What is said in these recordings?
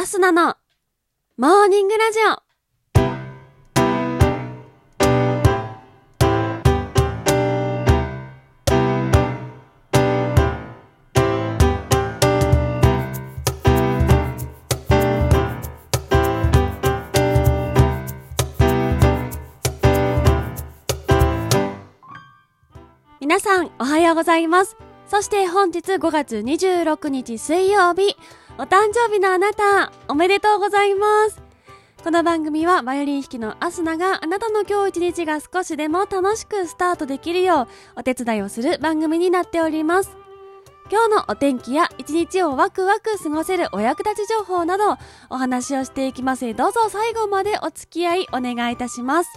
アスナのモーニングラジオ。皆さんおはようございます。そして本日5月26日水曜日。お誕生日のあなたおめでとうございます。この番組はバイオリン弾きのアスナがあなたの今日一日が少しでも楽しくスタートできるようお手伝いをする番組になっております。今日のお天気や一日をワクワク過ごせるお役立ち情報などお話をしていきます。どうぞ最後までお付き合いお願いいたします。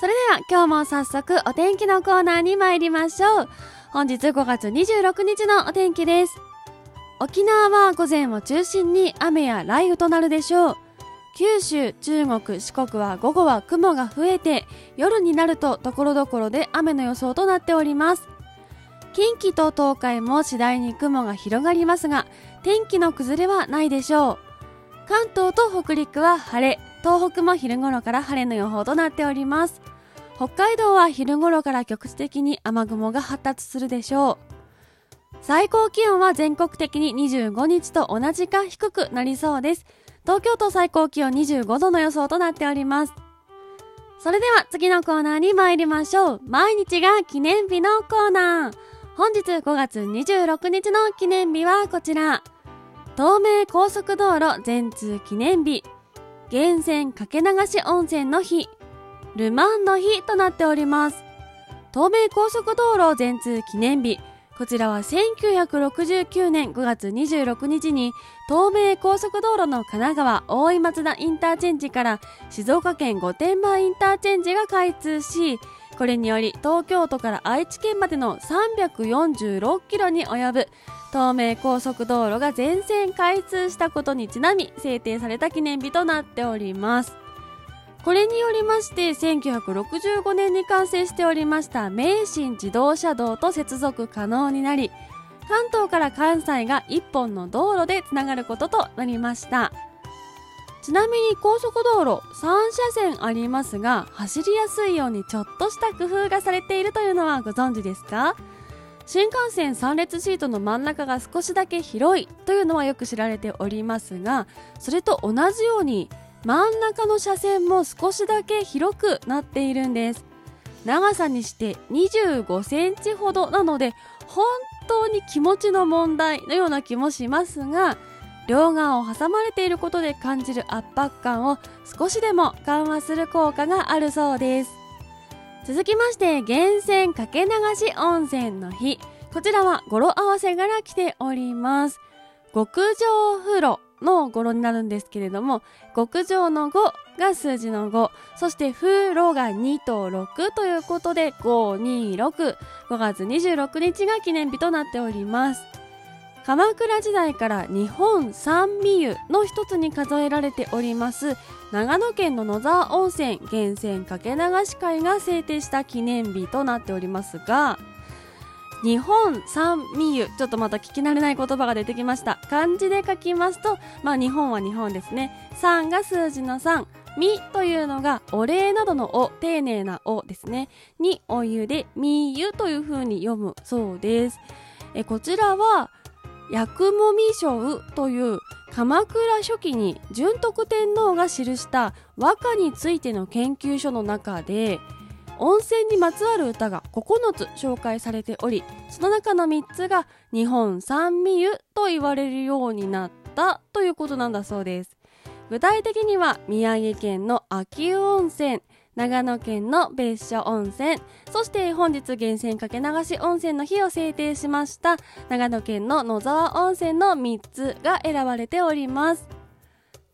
それでは今日も早速お天気のコーナーに参りましょう。本日5月26日のお天気です。沖縄は午前を中心に雨や雷雨となるでしょう。九州、中国、四国は午後は雲が増えて夜になると所々で雨の予想となっております。近畿と東海も次第に雲が広がりますが天気の崩れはないでしょう。関東と北陸は晴れ東北も昼頃から晴れの予報となっております。北海道は昼頃から局地的に雨雲が発達するでしょう。最高気温は全国的に25日と同じか低くなりそうです。東京都最高気温25度の予想となっております。それでは次のコーナーに参りましょう。毎日が記念日のコーナー。本日5月26日の記念日はこちら。東名高速道路全通記念日。源泉かけ流し温泉の日。ルマンの日となっております。東名高速道路全通記念日。こちらは1969年5月26日に東名高速道路の神奈川大井松田インターチェンジから静岡県御殿場インターチェンジが開通し、これにより東京都から愛知県までの346キロに及ぶ東名高速道路が全線開通したことにちなみ制定された記念日となっております。これによりまして1965年に完成しておりました名神自動車道と接続可能になり関東から関西が1本の道路でつながることとなりました。ちなみに高速道路3車線ありますが走りやすいようにちょっとした工夫がされているというのはご存知ですか？新幹線3列シートの真ん中が少しだけ広いというのはよく知られておりますがそれと同じように真ん中の車線も少しだけ広くなっているんです。長さにして25センチほどなので本当に気持ちの問題のような気もしますが両側を挟まれていることで感じる圧迫感を少しでも緩和する効果があるそうです。続きまして源泉かけ流し温泉の日。こちらは語呂合わせから来ております。極上風呂。の語呂になるんですけれども、極上の5が数字の5、そして風呂が2と6ということで、5、2、6、5月26日が記念日となっております。鎌倉時代から日本三味湯の一つに数えられております長野県の野沢温泉源泉かけ流し会が制定した記念日となっておりますが日本三味湯。ちょっとまた聞き慣れない言葉が出てきました。漢字で書きますとまあ日本は日本ですね。3が数字の3みというのがお礼などのお丁寧なおですね。にお湯でみゆという風に読むそうです。えこちらは薬もみ章という鎌倉初期に順徳天皇が記した和歌についての研究書の中で温泉にまつわる歌が9つ紹介されておりその中の3つが日本三味湯と言われるようになったということなんだそうです。具体的には宮城県の秋湯温泉長野県の別所温泉そして本日源泉かけ流し温泉の日を制定しました長野県の野沢温泉の3つが選ばれております。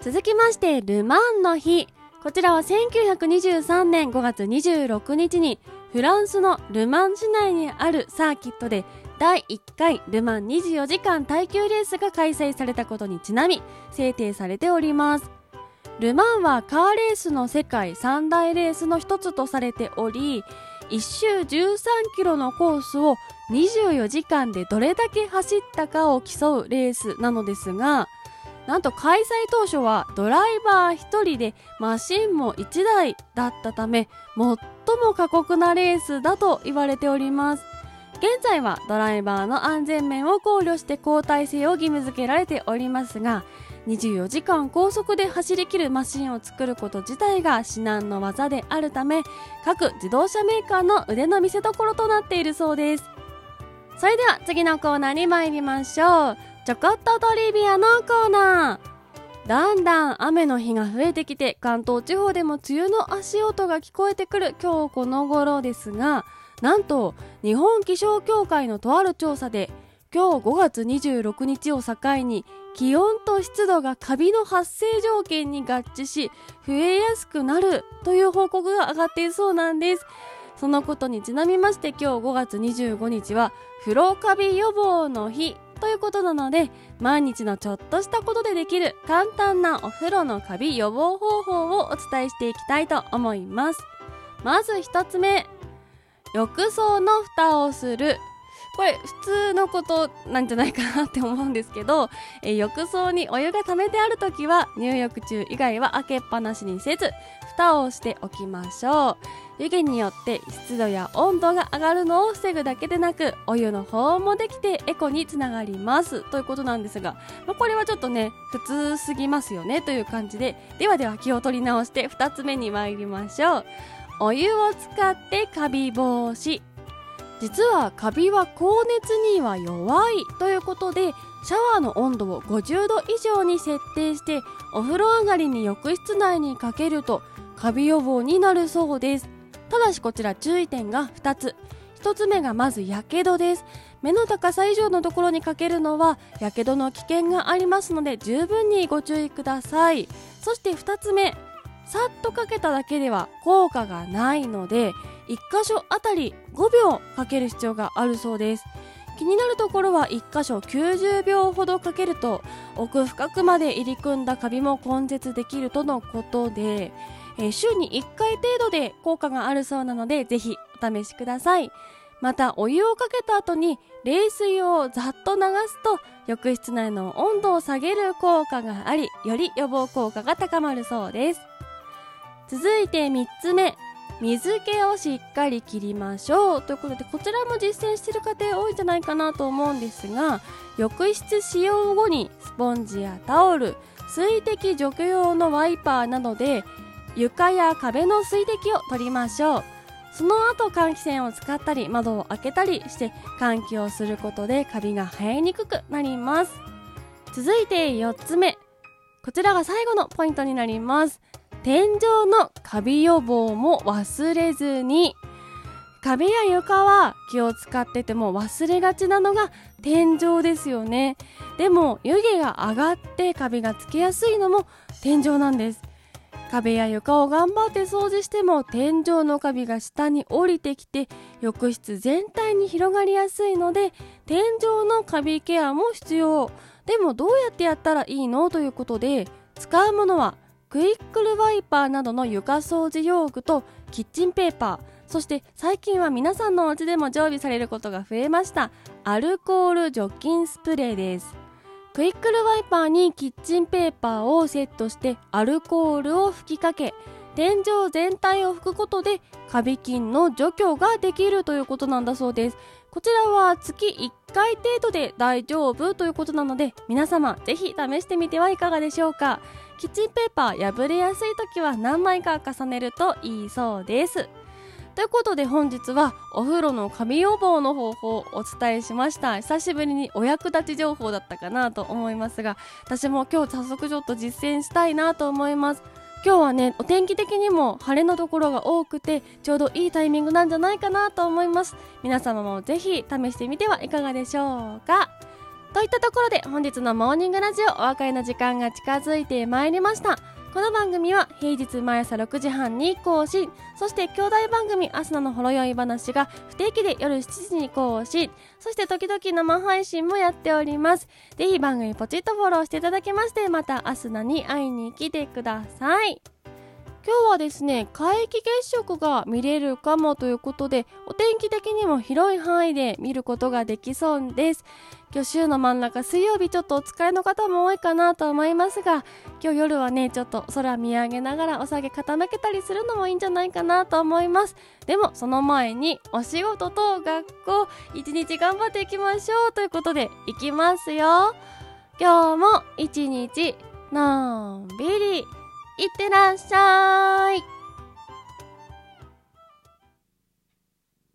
続きましてルマンの日。こちらは1923年5月26日にフランスのルマン市内にあるサーキットで第1回ルマン24時間耐久レースが開催されたことにちなみ制定されております。ルマンはカーレースの世界三大レースの一つとされており1周13キロのコースを24時間でどれだけ走ったかを競うレースなのですがなんと開催当初はドライバー1人でマシンも1台だったため最も過酷なレースだと言われております。現在はドライバーの安全面を考慮して交代制を義務付けられておりますが24時間高速で走りきるマシンを作ること自体が至難の技であるため各自動車メーカーの腕の見せ所となっているそうです。それでは次のコーナーに参りましょう。ちょこっとトリビアのコーナー。だんだん雨の日が増えてきて関東地方でも梅雨の足音が聞こえてくる今日この頃ですがなんと日本気象協会のとある調査で今日5月26日を境に気温と湿度がカビの発生条件に合致し増えやすくなるという報告が上がっているそうなんです。そのことにちなみまして今日5月25日は風呂カビ予防の日。ということなので毎日のちょっとしたことでできる簡単なお風呂のカビ予防方法をお伝えしていきたいと思います。まず1つ目浴槽の蓋をする。これ普通のことなんじゃないかなって思うんですけど、え浴槽にお湯が溜めてある時は入浴中以外は開けっぱなしにせず蓋をしておきましょう。湯気によって湿度や温度が上がるのを防ぐだけでなくお湯の保温もできてエコにつながります。ということなんですが、まあ、これはちょっとね普通すぎますよねという感じでではでは気を取り直して2つ目に参りましょう。お湯を使ってカビ防止。実はカビは高熱には弱いということでシャワーの温度を50度以上に設定してお風呂上がりに浴室内にかけるとカビ予防になるそうです。ただしこちら注意点が2つ。1つ目がまずやけどです。目の高さ以上のところにかけるのはやけどの危険がありますので十分にご注意ください。そして2つ目。さっとかけただけでは効果がないので1箇所あたり5秒かける必要があるそうです。気になるところは1箇所90秒ほどかけると奥深くまで入り組んだカビも根絶できるとのことで、えー、週に1回程度で効果があるそうなのでぜひお試しください。またお湯をかけた後に冷水をざっと流すと浴室内の温度を下げる効果がありより予防効果が高まるそうです。続いて3つ目。水気をしっかり切りましょうということでこちらも実践している方多いんじゃないかなと思うんですが浴室使用後にスポンジやタオル水滴除去用のワイパーなどで床や壁の水滴を取りましょう。その後換気扇を使ったり窓を開けたりして換気をすることでカビが生えにくくなります。続いて4つ目。こちらが最後のポイントになります。天井のカビ予防も忘れずに。壁や床は気を使ってても忘れがちなのが天井ですよね。でも湯気が上がってカビがつきやすいのも天井なんです。壁や床を頑張って掃除しても天井のカビが下に降りてきて浴室全体に広がりやすいので天井のカビケアも必要。でもどうやってやったらいいの？ということで使うものはクイックルワイパーなどの床掃除用具とキッチンペーパーそして最近は皆さんのお家でも常備されることが増えましたアルコール除菌スプレーです。クイックルワイパーにキッチンペーパーをセットしてアルコールを吹きかけ天井全体を拭くことでカビ菌の除去ができるということなんだそうです。こちらは月1回程度で大丈夫ということなので皆様ぜひ試してみてはいかがでしょうか。キッチンペーパー破れやすい時は何枚か重ねるといいそうです。ということで本日はお風呂のカビ予防の方法をお伝えしました。久しぶりにお役立ち情報だったかなと思いますが私も今日早速ちょっと実践したいなと思います。今日はねお天気的にも晴れのところが多くてちょうどいいタイミングなんじゃないかなと思います。皆様もぜひ試してみてはいかがでしょうか。といったところで本日のモーニングラジオお別れの時間が近づいてまいりました。この番組は平日毎朝6時半に更新そして兄弟番組アスナのほろ酔い話が不定期で夜7時に更新そして時々生配信もやっております。ぜひ番組ポチッとフォローしていただきましてまたアスナに会いに来てください。今日はですね皆既月食が見れるかもということでお天気的にも広い範囲で見ることができそうです。今日週の真ん中水曜日ちょっとお疲れの方も多いかなと思いますが今日夜はねちょっと空見上げながらお酒傾けたりするのもいいんじゃないかなと思います。でもその前にお仕事と学校一日頑張っていきましょうということでいきますよ。今日も一日のんびり。いってらっしゃい。